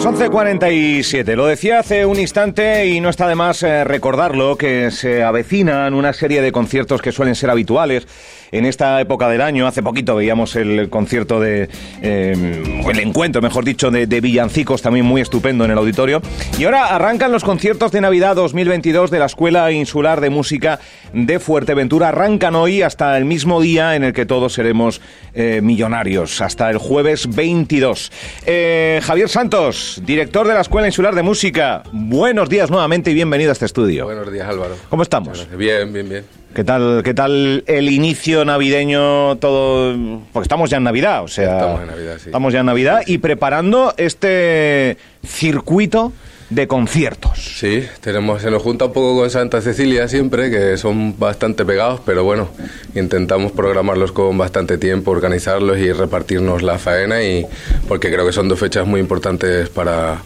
Pues 11.47. Lo decía hace un instante y no está de más eh, recordarlo que se avecinan una serie de conciertos que suelen ser habituales en esta época del año. Hace poquito veíamos el concierto de. Eh, el encuentro, mejor dicho, de, de, villancicos, también muy estupendo en el auditorio. Y ahora arrancan los conciertos de Navidad 2022 de la Escuela Insular de Música de Fuerteventura. Arrancan hoy hasta el mismo día en el que todos seremos eh, millonarios, hasta el jueves 22. Eh, Javier Santos, director de la Escuela Insular de Música. Buenos días nuevamente y bienvenido a este estudio. Buenos días, Álvaro. ¿Cómo estamos? Bien, bien, bien. ¿Qué tal, ¿Qué tal el inicio navideño todo? Porque estamos ya en Navidad, o sea... Estamos en Navidad, sí. Estamos ya en Navidad y preparando este circuito de conciertos. Sí, tenemos, se nos junta un poco con Santa Cecilia siempre, que son bastante pegados, pero bueno, intentamos programarlos con bastante tiempo, organizarlos y repartirnos la faena, y porque creo que son dos fechas muy importantes para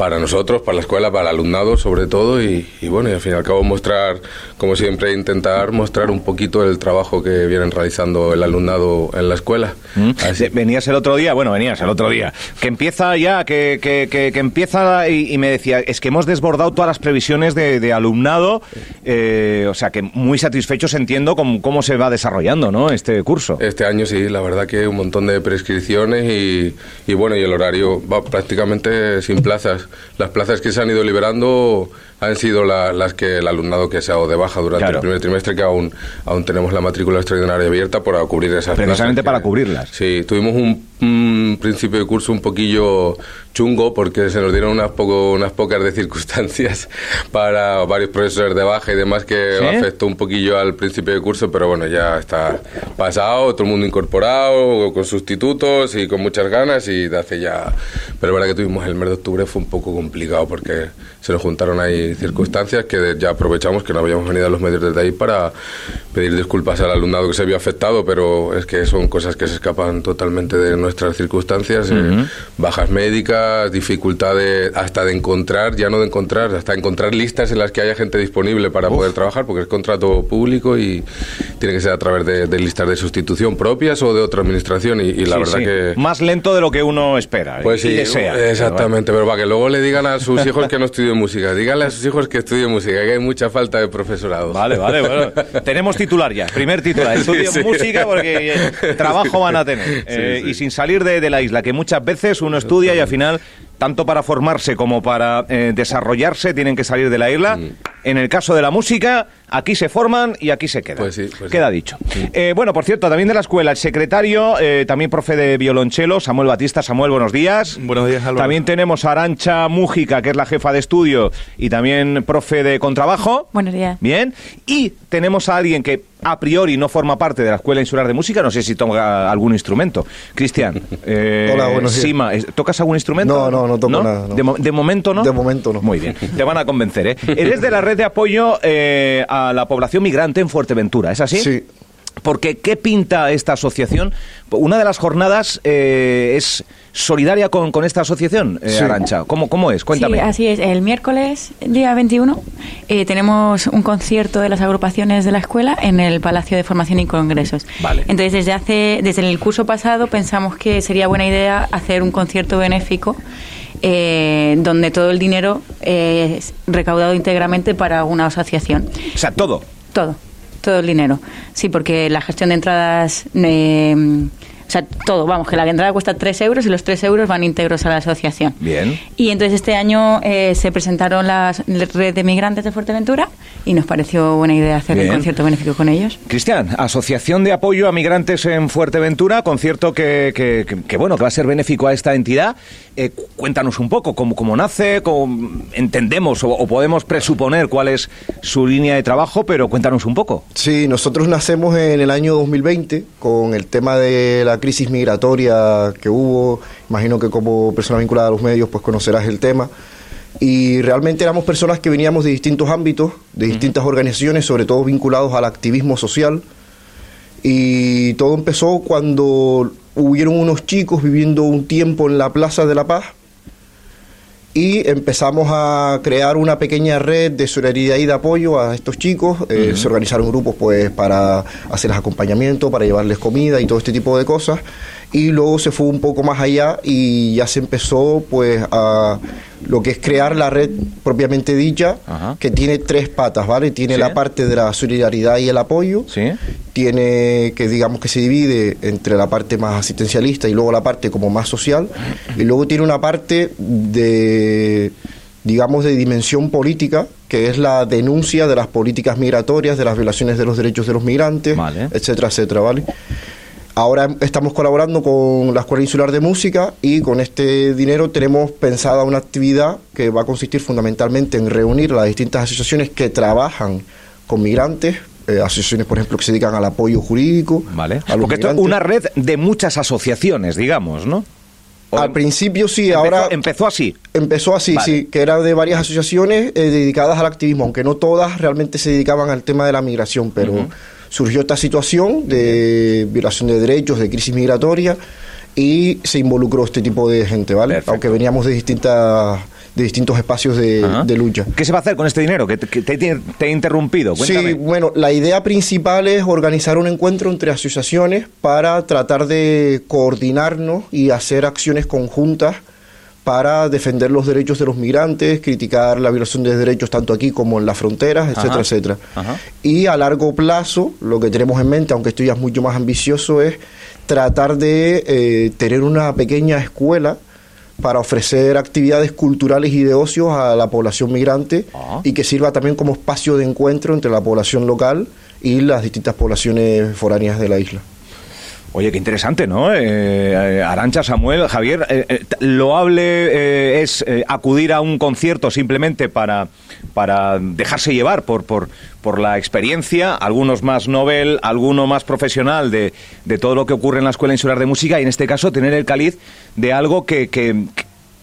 para nosotros, para la escuela, para el alumnado sobre todo y, y, bueno, y al fin y al cabo mostrar, como siempre, intentar mostrar un poquito el trabajo que vienen realizando el alumnado en la escuela. ¿Mm? Venías el otro día, bueno, venías el otro día, que empieza ya, que, que, que, que empieza y, y, me decía, es que hemos desbordado todas las previsiones de, de alumnado, eh, o sea que muy satisfechos entiendo cómo, cómo se va desarrollando ¿no? este curso. Este año sí, la verdad que un montón de prescripciones y, y bueno, y el horario va prácticamente sin plazas las plazas que se han ido liberando han sido la, las que el alumnado que se ha dado de baja durante Claro. el primer trimestre, que aún, aún tenemos la matrícula extraordinaria abierta para cubrir esas Precisamente plazas. para que- cubrirlas. Sí, tuvimos un, un principio de curso un poquillo chungo porque se nos dieron unas, poco, unas pocas de circunstancias para varios profesores de baja y demás que ¿Sí? afectó un poquillo al principio de curso, pero bueno, ya está pasado, todo el mundo incorporado, con sustitutos y con muchas ganas y de hace ya... Pero la verdad que tuvimos el mes de octubre fue un poco complicado porque se nos juntaron ahí circunstancias que ya aprovechamos que no habíamos venido a los medios desde ahí para pedir disculpas al alumnado que se vio afectado, pero es que son cosas que se escapan totalmente de nuestras circunstancias, eh, bajas médicas, dificultades hasta de encontrar, ya no de encontrar, hasta encontrar listas en las que haya gente disponible para poder trabajar, porque es contrato público y tiene que ser a través de, de listas de sustitución propias o de otra administración y, y la Sí, verdad sí. que... Más lento de lo que uno espera Pues y sí, desea. exactamente, pero para que luego le digan a sus hijos que no estudien música, díganle a sus hijos que estudien música, que hay mucha falta de profesorado. Vale, vale, bueno. Tenemos titular ya, primer titular. Estudio Sí. música porque eh, trabajo van a tener. Eh, sí. Y sin salir de, de la isla, que muchas veces uno estudia y al final, tanto para formarse como para eh, desarrollarse, tienen que salir de la isla. Mm. En el caso de la música, aquí se forman y aquí se quedan. Pues sí, pues Queda sí. dicho. Eh, bueno, por cierto, también de la escuela, el secretario, eh, también profe de violonchelo, Samuel Batista. Samuel, buenos días. Buenos días, Álvaro. También tenemos a Arancha Mújica, que es la jefa de estudio y también profe de contrabajo. Buenos días. Bien. Y tenemos a alguien que a priori no forma parte de la Escuela Insular de Música, no sé si toca algún instrumento. Cristian. eh, Hola, buenos días. Sima, ¿es- ¿tocas algún instrumento? No, no, no toco nada, no. De, mo- de momento no. De momento no. Muy bien, te van a convencer, ¿eh? Eres de la red de apoyo eh, a la población migrante en Fuerteventura, ¿es así? Sí. Porque, ¿qué pinta esta asociación? Una de las jornadas eh, es solidaria con, con esta asociación, eh, Sí. Arancha. ¿Cómo, ¿Cómo es? Cuéntame. Sí, así es. El miércoles, día 21, eh, tenemos un concierto de las agrupaciones de la escuela en el Palacio de Formación y Congresos. Vale. Entonces, desde hace, desde el curso pasado pensamos que sería buena idea hacer un concierto benéfico eh, donde todo el dinero eh, es recaudado íntegramente para una asociación. O sea, todo. Todo, todo el dinero. Sí, porque la gestión de entradas, eh, o sea, todo, vamos, que la entrada cuesta 3 euros y los 3 euros van íntegros a la asociación. Bien. Y entonces este año eh, se presentaron las la red de migrantes de Fuerteventura y nos pareció buena idea hacer Bien. un concierto benéfico con ellos. Cristian, Asociación de Apoyo a Migrantes en Fuerteventura, concierto que, que, que- que, bueno, que va a ser benéfico a esta entidad. Eh, cu- cuéntanos un poco cómo, cómo nace, cómo entendemos o, o podemos presuponer cuál es su línea de trabajo, pero cuéntanos un poco. Sí, nosotros nacemos en el año 2020 con el tema de la crisis migratoria que hubo. Imagino que como persona vinculada a los medios pues conocerás el tema. Y realmente éramos personas que veníamos de distintos ámbitos, de distintas organizaciones, sobre todo vinculados al activismo social. Y todo empezó cuando hubieron unos chicos viviendo un tiempo en la Plaza de la Paz y empezamos a crear una pequeña red de solidaridad y de apoyo a estos chicos. Eh, se organizaron grupos pues para hacerles acompañamiento, para llevarles comida y todo este tipo de cosas. Y luego se fue un poco más allá y ya se empezó pues a lo que es crear la red propiamente dicha, Ajá. que tiene tres patas, ¿vale? Tiene Sí. la parte de la solidaridad y el apoyo, Sí. tiene que digamos que se divide entre la parte más asistencialista y luego la parte como más social y luego tiene una parte de digamos de dimensión política que es la denuncia de las políticas migratorias de las violaciones de los derechos de los migrantes Vale. etcétera etcétera vale Ahora estamos colaborando con la Escuela Insular de Música y con este dinero tenemos pensada una actividad que va a consistir fundamentalmente en reunir las distintas asociaciones que trabajan con migrantes, eh, asociaciones, por ejemplo, que se dedican al apoyo jurídico. Vale. a los Porque esto es una red de muchas asociaciones, digamos, ¿no? O Al em- principio sí, empezó- ahora empezó así. empezó así, Vale. sí, que era de varias asociaciones eh, dedicadas al activismo, aunque no todas realmente se dedicaban al tema de la migración, pero surgió esta situación de violación de derechos, de crisis migratoria y se involucró este tipo de gente, ¿vale? Perfecto. Aunque veníamos de distintas de distintos espacios de, lucha. ¿Qué se va a hacer con este dinero? Que te, que te- te he interrumpido. Sí, bueno, la idea principal es organizar un encuentro entre asociaciones para tratar de coordinarnos y hacer acciones conjuntas para defender los derechos de los migrantes, criticar la violación de derechos tanto aquí como en las fronteras, etcétera, Ajá. etcétera. Ajá. Y a largo plazo, lo que tenemos en mente, aunque esto ya es mucho más ambicioso, es tratar de eh, tener una pequeña escuela para ofrecer actividades culturales y de ocio a la población migrante Ah. y que sirva también como espacio de encuentro entre la población local y las distintas poblaciones foráneas de la isla. Oye, qué interesante, ¿no? Eh, eh, Arancha, Samuel, Javier, eh, eh, loable es acudir a un concierto simplemente para, para dejarse llevar por, por, por la experiencia, algunos más novel, alguno más profesional de, de todo lo que ocurre en la Escuela Insular de Música y en este caso tener el caliz de algo que, que,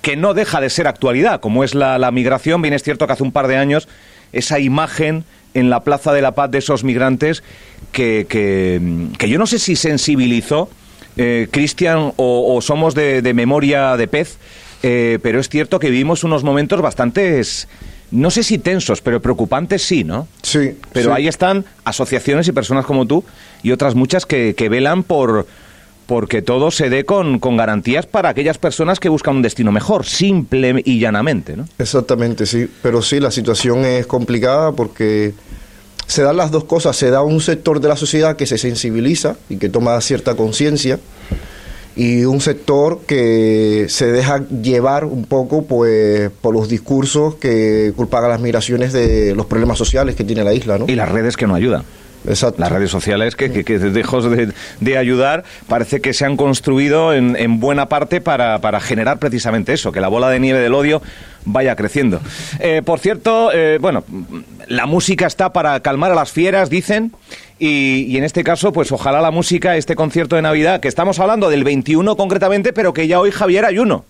que no deja de ser actualidad, como es la, la migración. Bien es cierto que hace un par de años esa imagen en la Plaza de la Paz de esos migrantes que, que, que yo no sé si sensibilizó, eh, Cristian, o, o somos de, de memoria de pez, eh, pero es cierto que vivimos unos momentos bastante, no sé si tensos, pero preocupantes sí, ¿no? Sí, Pero sí. ahí están asociaciones y personas como tú y otras muchas que, que velan por porque todo se dé con, con garantías para aquellas personas que buscan un destino mejor, simple y llanamente, ¿no? Exactamente, sí. Pero sí, la situación es complicada porque se dan las dos cosas. Se da un sector de la sociedad que se sensibiliza y que toma cierta conciencia y un sector que se deja llevar un poco pues por los discursos que culpan a las migraciones de los problemas sociales que tiene la isla, ¿no? Y las redes que no ayudan. Exacto. Las redes sociales que, que, que lejos de, de ayudar, parece que se han construido en, en buena parte para, para generar precisamente eso, que la bola de nieve del odio vaya creciendo. Eh, por cierto, eh, bueno, la música está para calmar a las fieras, dicen, y, y en este caso, pues ojalá la música, este concierto de Navidad, que estamos hablando del 21 concretamente, pero que ya hoy Javier hay uno.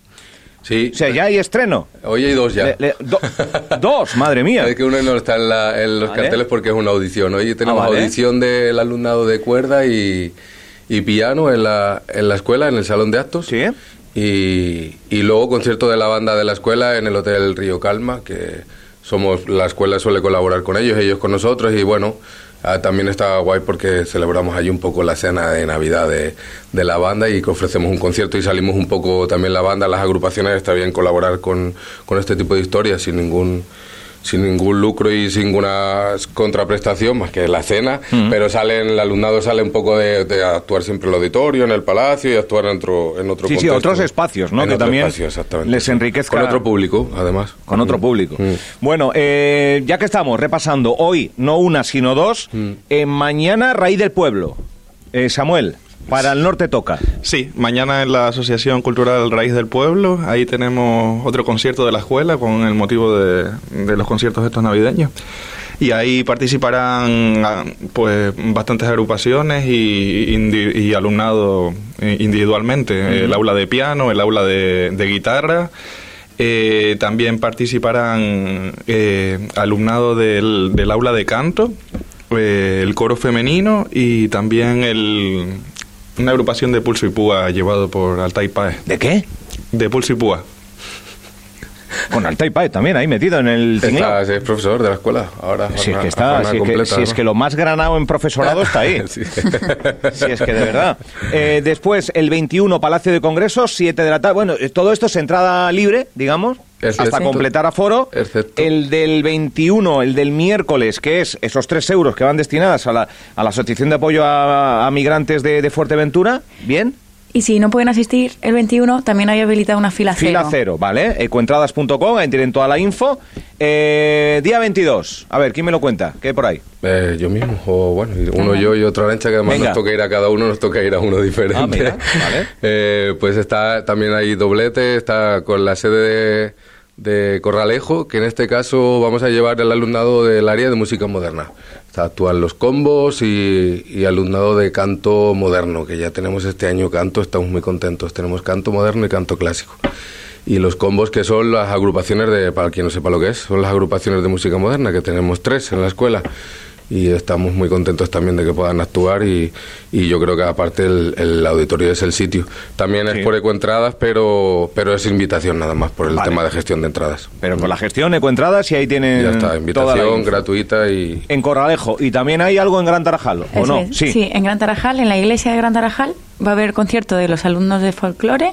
Sí. O sea, ya hay estreno. Hoy hay dos ya. Le- le- do- dos, madre mía. Es que uno no está en, la- en los Vale. carteles porque es una audición. Hoy tenemos Ah, vale. audición del alumnado de cuerda y, y piano en la, en la escuela, en el salón de actos. Sí. Y, y luego concierto de la banda de la escuela en el Hotel Río Calma, que somos la escuela suele colaborar con ellos, ellos con nosotros y bueno, ah, también está guay porque celebramos allí un poco la cena de Navidad de, de la banda y que ofrecemos un concierto y salimos un poco también la banda, las agrupaciones, está bien colaborar con, con este tipo de historias sin ningún sin ningún lucro y sin ninguna contraprestación más que la cena, pero salen, el alumnado sale un poco de, de actuar siempre en el auditorio, en el palacio y actuar en otro, en otro Sí, sí, otros espacios, ¿no? En Que otro también espacio, les enriquezca- Con otro público, además. con otro público. Mm. Bueno, eh, ya que estamos repasando hoy, no una, sino dos, Mm. eh, mañana Raíz del Pueblo. Eh, Samuel, para el norte toca. Sí, mañana en la Asociación Cultural Raíz del Pueblo, ahí tenemos otro concierto de la escuela con el motivo de, de los conciertos estos navideños. Y ahí participarán ah, pues bastantes agrupaciones y, indi- y alumnado eh, individualmente. El aula de piano, el aula de, de guitarra. Eh, también participarán eh, alumnado del, del aula de canto, eh, el coro femenino y también el, una agrupación de pulso y púa llevado por Altai Paez. ¿De qué? De pulso y púa. Con alta y también ahí metido en el está, es profesor de la escuela ahora. Si es que está, si, es que, si es que, lo más granado en profesorado está ahí. sí. si es que de verdad. Eh, después, el 21, Palacio de Congresos, 7 de la tarde. Bueno, eh, todo esto es entrada libre, digamos. Hasta completar aforo. El del 21, el del miércoles, que es esos 3 euros que van destinadas a la, a la Asociación de Apoyo a, Migrantes de, de Fuerteventura, ¿bien? Y si no pueden asistir el 21, también hay habilitado una fila cero. Fila cero, ¿vale? Ecoentradas.com, ahí tienen toda la info. Eh, día 22, a ver, ¿quién me lo cuenta? ¿Qué hay por ahí? Eh, yo mismo, o bueno, uno yo y otro Arancha, que además nos toca ir a cada uno, nos toca ir a uno diferente. Ah, mira, vale. eh, pues está, también hay doblete, está con la sede de de Corralejo, que en este caso vamos a llevar el alumnado del área de música moderna. actúan los combos y, alumnado de canto moderno, que ya tenemos este año canto, estamos muy contentos. Tenemos canto moderno y canto clásico. Y los combos que son las agrupaciones de, para quien no sepa lo que es, son las agrupaciones de música moderna, que tenemos tres en la escuela y estamos muy contentos también de que puedan actuar y, y yo creo que aparte el, auditorio es el sitio. También es por ecoentradas, pero, pero es invitación nada más por el tema de gestión de entradas. Pero con la gestión ecoentradas y ahí tienen Ya está, invitación gratuita y... En Corralejo. ¿Y también hay algo en Gran Tarajal o no? Sí. sí, en Gran Tarajal, en la iglesia de Gran Tarajal, va a haber concierto de los alumnos de folclore,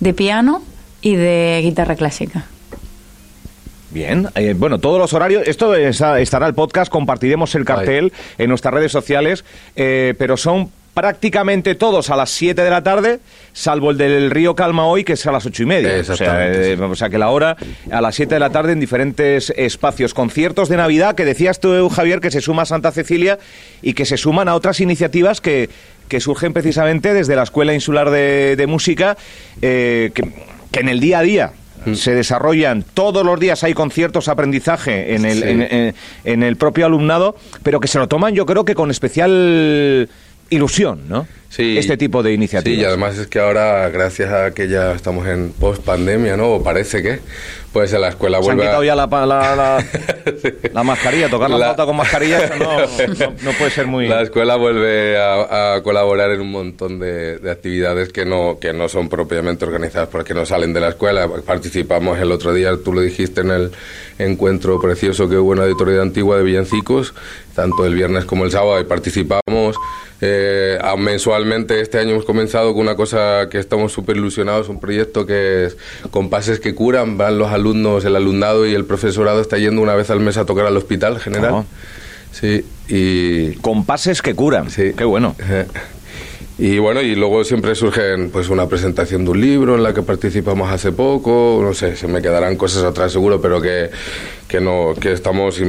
de piano y de guitarra clásica. Bien, eh, bueno, todos los horarios, esto estará el podcast, compartiremos el cartel en nuestras redes sociales, eh, pero son prácticamente todos a las 7 de la tarde, salvo el del Río Calma hoy, que es a las ocho y media. O sea, eh, o sea, que la hora a las 7 de la tarde en diferentes espacios. Conciertos de Navidad, que decías tú, Javier, que se suma a Santa Cecilia y que se suman a otras iniciativas que, que surgen precisamente desde la Escuela Insular de, Música, que, que en el día a día. Se desarrollan todos los días, hay conciertos, aprendizaje en el, en, el propio alumnado, pero que se lo toman yo creo que con especial ilusión, ¿no? Sí, este tipo de iniciativas. Sí, y además es que ahora, gracias a que ya estamos en post-pandemia, ¿no? O parece que, pues en la escuela vuelve Se han quitado ya la, la, mascarilla, tocar la, flauta con mascarilla, no, puede ser muy... La escuela vuelve a, colaborar en un montón de, actividades que no, que no son propiamente organizadas porque no salen de la escuela. Participamos el otro día, tú lo dijiste en el encuentro precioso que hubo en la auditoría antigua de Villancicos, tanto el viernes como el sábado, y participamos eh, mensualmente este año hemos comenzado con una cosa que estamos súper ilusionados, un proyecto que es Compases que curan, van los alumnos, el alumnado y el profesorado está yendo una vez al mes a tocar al hospital general. Sí, y... Compases que curan, sí. qué bueno. Y bueno, y luego siempre surgen pues una presentación de un libro en la que participamos hace poco, no sé, se me quedarán cosas atrás seguro, pero que, que no, que estamos,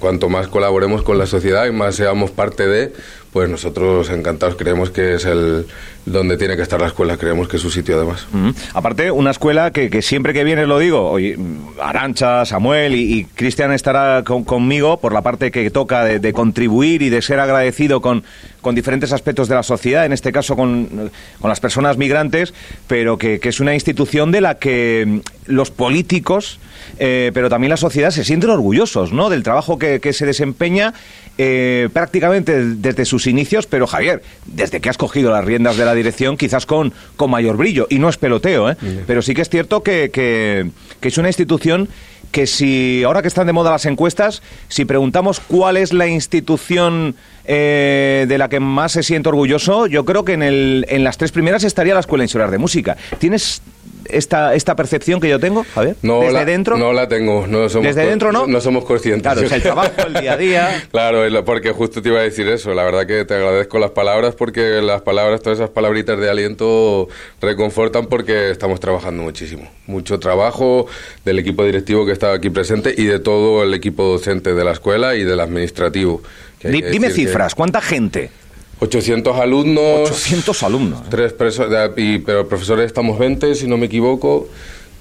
cuanto más colaboremos con la sociedad y más seamos parte de, pues nosotros encantados creemos que es el donde tiene que estar la escuela, creemos que es su sitio además. Aparte, una escuela que, que, siempre que viene lo digo, hoy Arancha, Samuel y, Cristian estará conmigo por la parte que toca de, contribuir y de ser agradecido con, con diferentes aspectos de la sociedad, en este caso con, con las personas migrantes, pero que, que, es una institución de la que los políticos, eh, pero también la sociedad se sienten orgullosos ¿no? del trabajo que, que se desempeña eh, prácticamente desde sus inicios, pero Javier, desde que has cogido las riendas de la dirección, quizás con, con mayor brillo, y no es peloteo, ¿eh? pero sí que es cierto que, que, es una institución que si, ahora que están de moda las encuestas, si preguntamos cuál es la institución eh, de la que más se siente orgulloso, yo creo que en, el, en las tres primeras estaría la Escuela Insular de Música. ¿Tienes esta, esta percepción que yo tengo, Javier? No ¿Desde la, dentro? No la tengo. No somos ¿Desde dentro no? No somos conscientes. Claro, es el trabajo, el día a día. claro, porque justo te iba a decir eso. La verdad que te agradezco las palabras porque las palabras, todas esas palabritas de aliento reconfortan porque estamos trabajando muchísimo. Mucho trabajo del equipo directivo que está aquí presente y de todo el equipo docente de la escuela y del administrativo. Dime cifras, ¿cuánta gente? 800 alumnos. 800 alumnos. ¿eh? Tres pero profesores estamos 20, si no me equivoco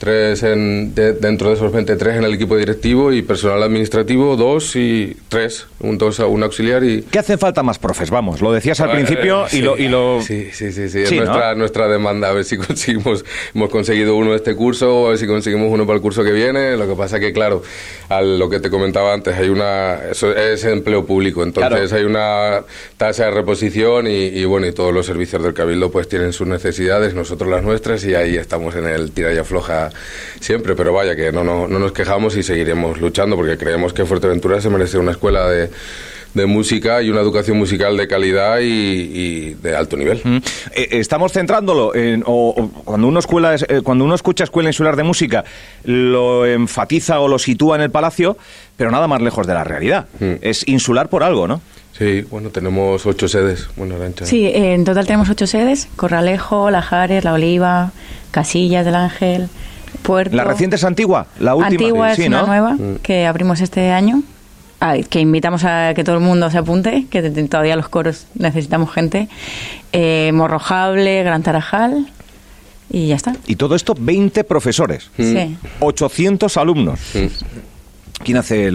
tres en, dentro de esos 23 en el equipo directivo y personal administrativo, dos y tres, un, dos, un auxiliar y... ¿Qué hacen falta más profes? Vamos, lo decías al ah, principio y, lo, y lo... Sí, sí, sí, sí, es nuestra, nuestra demanda, a ver si conseguimos, hemos conseguido uno de este curso, a ver si conseguimos uno para el curso que viene, lo que pasa que, claro, a lo que te comentaba antes, hay una... Eso es empleo público, entonces hay una tasa de reposición y, bueno, y todos los servicios del Cabildo pues tienen sus necesidades, nosotros las nuestras y ahí estamos en el tira y afloja siempre, pero vaya que no, no, no nos quejamos y seguiremos luchando porque creemos que Fuerteventura se merece una escuela de de música y una educación musical de calidad y, de alto nivel. Mm. Eh, estamos centrándolo en, o, cuando uno escuela, eh, cuando uno escucha escuela insular de música lo enfatiza o lo sitúa en el palacio, pero nada más lejos de la realidad. Mm. Es insular por algo, ¿no? Sí, bueno, tenemos ocho sedes. Bueno, Sí, en total tenemos ocho sedes: Corralejo, Lajares, La Oliva, Casillas del Ángel, Puerto. ¿La reciente es Antigua? La última. Antigua es una nueva mm. que abrimos este año que invitamos a que todo el mundo se apunte, que todavía los coros necesitamos gente. Eh, Morrojable, Gran Tarajal y ya está. Y todo esto 20 profesores. Sí. 800 alumnos. ¿Quién hace,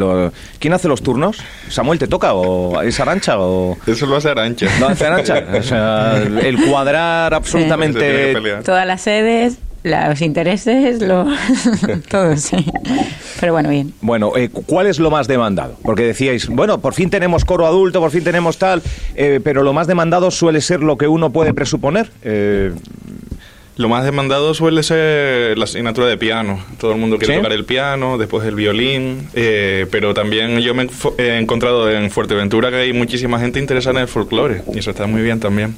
¿Quién hace los turnos? ¿Samuel te toca o es Arancha? O... Eso lo hace Arancha. ¿Lo hace Arancha? O sea, el cuadrar absolutamente... Todas las sedes, los intereses, lo, todo, sí. Pero bueno, bien. Bueno, eh, ¿cuál es lo más demandado? Porque decíais, bueno, por fin tenemos coro adulto, por fin tenemos tal, eh, pero lo más demandado suele ser lo que uno puede presuponer. Eh, lo más demandado suele ser la asignatura de piano. Todo el mundo quiere tocar el piano, después el violín, pero también yo me he encontrado en Fuerteventura que hay muchísima gente interesada en el folclore y eso está muy bien también.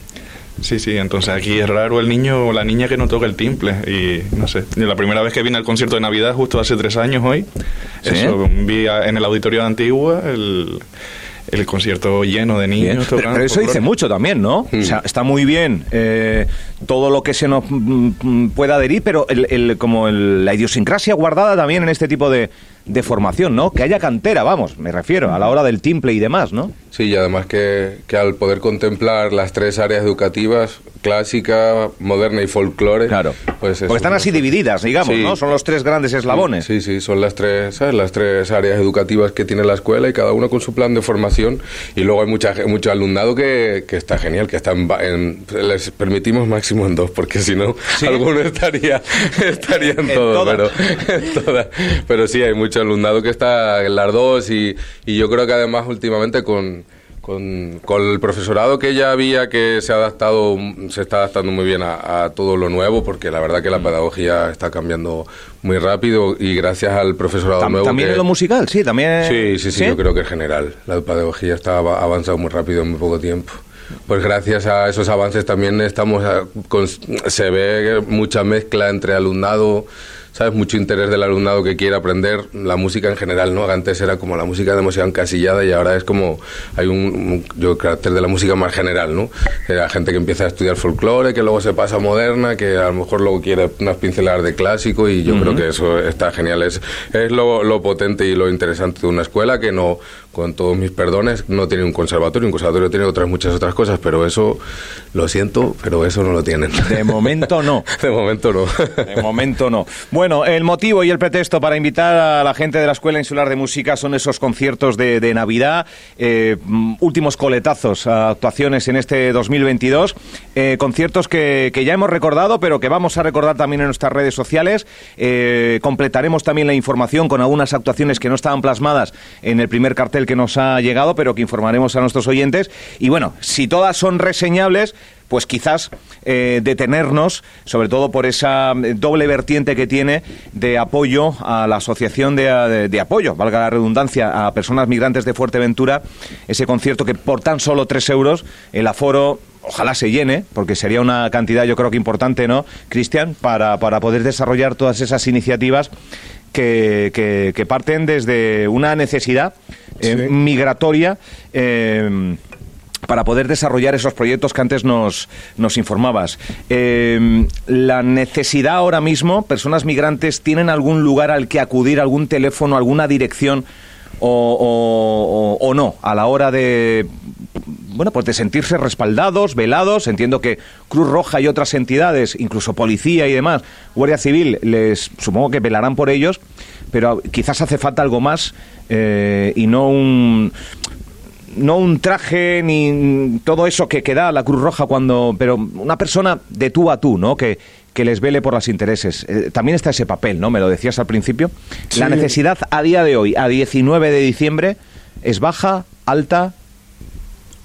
Sí, sí, entonces aquí es raro el niño o la niña que no toca el timple. Y no sé, la primera vez que vine al concierto de Navidad, justo hace tres años hoy, eso, vi en el auditorio de Antigua el, el concierto lleno de niños tocando. Pero, eso dice mucho también, ¿no? O sea, está muy bien eh, todo lo que se nos mm, mm, pueda adherir, pero el, como la idiosincrasia guardada también en este tipo de, de formación, ¿no? Que haya cantera, vamos, me refiero, a la hora del timple y demás, ¿no? Sí, y además que, que al poder contemplar las tres áreas educativas, clásica, moderna y folclore, claro. pues Porque están así divididas, digamos, ¿no? Son los tres grandes eslabones. Sí, sí, son las tres, ¿sabes? Las tres áreas educativas que tiene la escuela y cada uno con su plan de formación y luego hay mucha mucho alumnado que, que está genial, que está en, les permitimos máximo en dos, porque si no, alguno estaría, estaría en, todo, pero, pero sí, hay mucho alumnado que está en las dos y, y yo creo que además últimamente con, con, el profesorado que ya había que se ha adaptado, se está adaptando muy bien a, todo lo nuevo, porque la verdad que la mm. pedagogía está cambiando muy rápido y gracias al profesorado nuevo. También en lo musical, sí, también. Sí, sí, sí, yo creo que en general la pedagogía está avanzado muy rápido en muy poco tiempo. Pues gracias a esos avances también estamos, se ve mucha mezcla entre alumnado ¿sabes? Mucho interés del alumnado que quiere aprender la música en general, ¿no? Antes era como la música demasiado encasillada y ahora es como, hay un, yo, carácter de la música más general, ¿no? La gente que empieza a estudiar folclore, que luego se pasa a moderna, que a lo mejor luego quiere unas pinceladas de clásico y yo creo que eso está genial. Es, es lo, lo potente y lo interesante de una escuela que no, con todos mis perdones, no tiene un conservatorio, un conservatorio tiene otras muchas otras cosas, pero eso, lo siento, pero eso no lo tienen. De momento no. De momento no. De momento no. Bueno, el motivo y el pretexto para invitar a la gente de la Escuela Insular de Música son esos conciertos de, Navidad, eh, últimos coletazos, actuaciones en este 2022, eh, conciertos que, ya hemos recordado, pero que vamos a recordar también en nuestras redes sociales. Eh, completaremos también la información con algunas actuaciones que no estaban plasmadas en el primer cartel que nos ha llegado, pero que informaremos a nuestros oyentes. Y bueno, si todas son reseñables, pues quizás eh, detenernos, sobre todo por esa eh, doble vertiente que tiene de apoyo a la asociación de, apoyo, valga la redundancia, a personas migrantes de Fuerteventura, ese concierto que por tan solo tres euros el aforo ojalá se llene, porque sería una cantidad yo creo que importante, ¿no, Cristian? Para, para poder desarrollar todas esas iniciativas que, que, parten desde una necesidad eh, migratoria. Eh, para poder desarrollar esos proyectos que antes nos, nos informabas. Eh, la necesidad ahora mismo, personas migrantes, ¿tienen algún lugar al que acudir, algún teléfono, alguna dirección o, o, no a la hora de bueno, pues de sentirse respaldados, velados. Entiendo que Cruz Roja y otras entidades, incluso policía y demás, Guardia Civil, les supongo que velarán por ellos, pero quizás hace falta algo más eh, y no un no un traje ni todo eso que, que da la Cruz Roja cuando pero una persona de tú a tú no que, que les vele por los intereses. Eh, también está ese papel, ¿no? Me lo decías al principio. La necesidad a día de hoy, a 19 de diciembre, es baja, alta.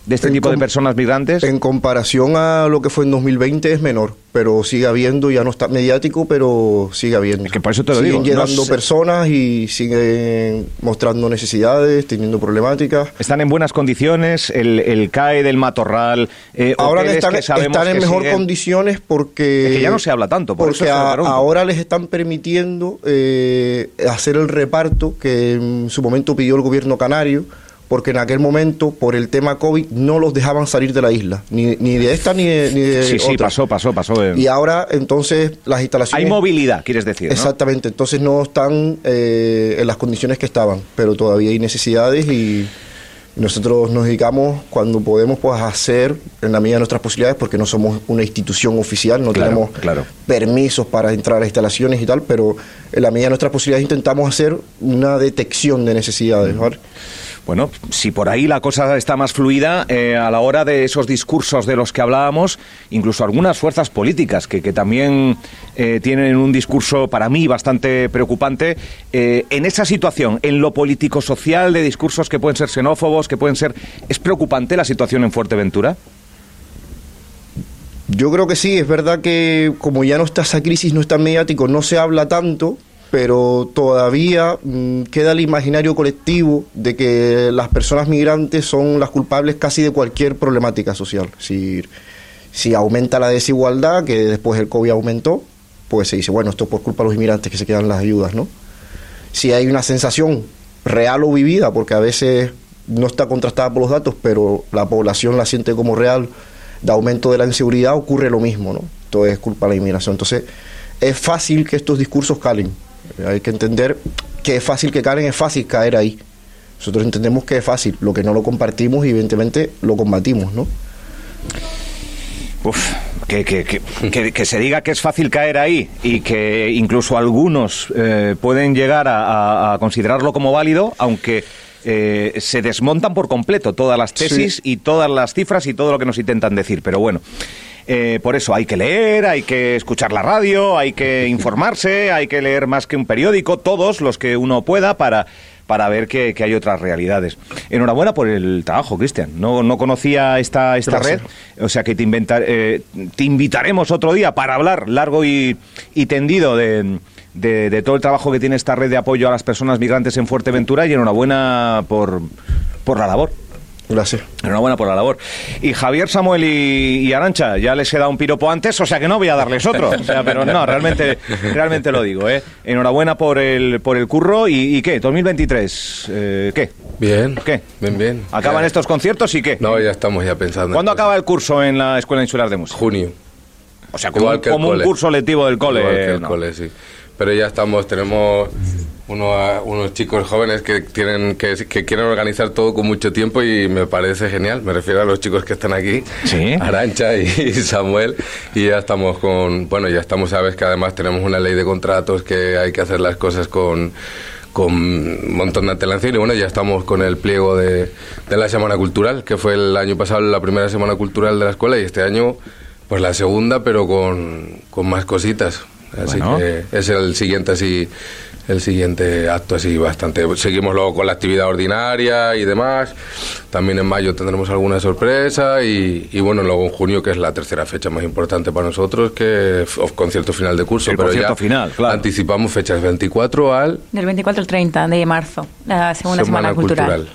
De este En tipo de personas migrantes? En comparación a lo que fue en 2020 es menor, pero sigue habiendo, ya no está mediático, pero sigue habiendo. Es que por eso te lo siguen digo, no llegando sé- personas y siguen mostrando necesidades, teniendo problemáticas. ¿Están en buenas condiciones? ¿El, el CAE del Matorral? eh, Ahora están, que están en que mejor siguen- condiciones porque... Es que ya no se habla tanto, por porque eso a- ahora les están permitiendo eh, hacer el reparto que en su momento pidió el gobierno canario, porque en aquel momento, por el tema COVID, no los dejaban salir de la isla, ni, ni de esta ni de, ni de Sí, sí, pasó, pasó, pasó. eh. Y ahora, entonces, las instalaciones... Hay movilidad, quieres decir, ¿no? Exactamente, entonces no están eh, en las condiciones que estaban, pero todavía hay necesidades y nosotros nos dedicamos cuando podemos pues a hacer en la medida de nuestras posibilidades porque no somos una institución oficial, no Claro, tenemos claro. permisos para entrar a instalaciones y tal, pero en la medida de nuestras posibilidades intentamos hacer una detección de necesidades, ¿vale? Bueno, si por ahí la cosa está más fluida, eh, a la hora de esos discursos de los que hablábamos, incluso algunas fuerzas políticas que, que también eh, tienen un discurso para mí bastante preocupante, eh, en esa situación, en lo político-social, de discursos que pueden ser xenófobos, que pueden ser... ¿Es preocupante la situación en Fuerteventura? Yo creo que sí, es verdad que como ya no está esa crisis, no está mediático, no se habla tanto, pero todavía mm, queda el imaginario colectivo de que las personas migrantes son las culpables casi de cualquier problemática social. Si, si aumenta la desigualdad, que después el COVID aumentó, pues se dice, bueno, esto es por culpa de los inmigrantes que se quedan las ayudas, ¿no? Si hay una sensación real o vivida, porque a veces no está contrastada por los datos, pero la población la siente como real, de aumento de la inseguridad, ocurre lo mismo, ¿no? Todo es culpa de la inmigración. Entonces, es fácil que estos discursos calen. Hay que entender que es fácil que calen, es fácil caer ahí. Nosotros entendemos que es fácil, lo que no lo compartimos y evidentemente lo combatimos, ¿no? Uf, que, que, que, que- que se diga que es fácil caer ahí y que incluso algunos eh, pueden llegar a, a- a considerarlo como válido, aunque eh, se desmontan por completo todas las tesis Sí. y todas las cifras y todo lo que nos intentan decir. Pero bueno, eh, por eso hay que leer, hay que escuchar la radio, hay que informarse, hay que leer más que un periódico, todos los que uno pueda para para ver que, que hay otras realidades. Enhorabuena por el trabajo, Cristian. No, no conocía esta, esta red, o sea que te, inventar- eh, te invitaremos otro día para hablar largo y, y tendido de, de- de todo el trabajo que tiene esta red de apoyo a las personas migrantes en Fuerteventura y enhorabuena por, por la labor. Gracias. Enhorabuena por la labor. Y Javier, Samuel y, y Arancha, ya les he dado un piropo antes, o sea que no voy a darles otro. O sea, pero no, realmente, realmente lo digo, ¿eh? Enhorabuena por el, por el curro. ¿Y, y qué? ¿2023? Eh, ¿Qué? Bien. ¿Qué? Bien, bien. ¿Acaban Ya- estos conciertos y qué? No, ya estamos ya pensando. ¿Cuándo acaba el curso en la Escuela Insular de Música? Junio. O sea, como, Igual un- que el como un cole. curso lectivo del cole. Igual que el ¿no? cole, sí. Pero ya estamos, tenemos unos, unos chicos jóvenes que tienen que, que quieren organizar todo con mucho tiempo y me parece genial. Me refiero a los chicos que están aquí, Sí. Arancha y, Samuel, y ya estamos con, bueno, ya estamos, sabes que además tenemos una ley de contratos que hay que hacer las cosas con con un montón de antelación y bueno, ya estamos con el pliego de, de la Semana Cultural, que fue el año pasado la primera Semana Cultural de la escuela y este año pues la segunda, pero con, con más cositas. Así Bueno. que es el siguiente así el siguiente acto así bastante seguimos luego con la actividad ordinaria y demás también en mayo tendremos alguna sorpresa y, y bueno luego en junio que es la tercera fecha más importante para nosotros que es concierto final de curso El pero concierto ya final, claro. anticipamos fechas 24 al Del 24 al 30 de marzo, la segunda semana, cultural.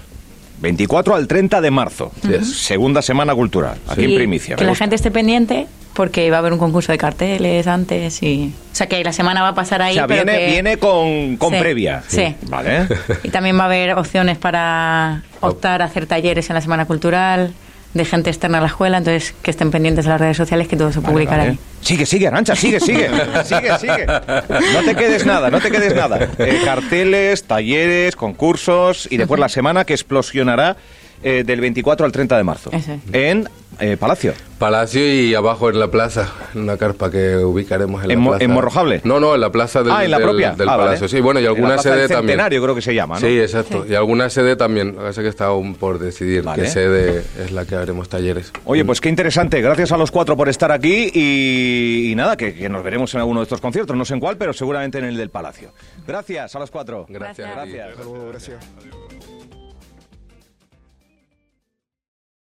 24 al 30 de marzo. Segunda semana cultural. Aquí en primicia. Que la gusta. gente esté pendiente porque va a haber un concurso de carteles antes y... O sea, que la semana va a pasar ahí, O sea, pero viene, que- viene con, con Sí, previa. sí. Vale. Y también va a haber opciones para optar a hacer talleres en la Semana Cultural de gente externa a la escuela, entonces que estén pendientes de las redes sociales que todo se Vale, publicará vale. ahí. Sigue, sigue, Arancha, sigue, sigue, sigue, sigue. No te quedes nada, no te quedes nada. Eh, carteles, talleres, concursos y después la semana que explosionará eh, del 24 al 30 de marzo. Eso es. En eh, Palacio. Palacio y abajo en la plaza, en una carpa que ubicaremos en la ¿En Mo- plaza. en Morrojable? No, no, en la plaza del, ah, en la del- propia. del Ah, vale. Palacio. Sí, bueno, y En la alguna sede del también. Centenario creo que se llama, ¿no? Sí, exacto. Y alguna sede también. Lo que pasa es que está aún por decidir Vale. qué sede es la que haremos talleres. Oye, pues qué interesante. Gracias a los cuatro por estar aquí y, y nada, que, que nos veremos en alguno de estos conciertos. No sé en cuál, pero seguramente en el del Palacio. Gracias a los cuatro. Gracias.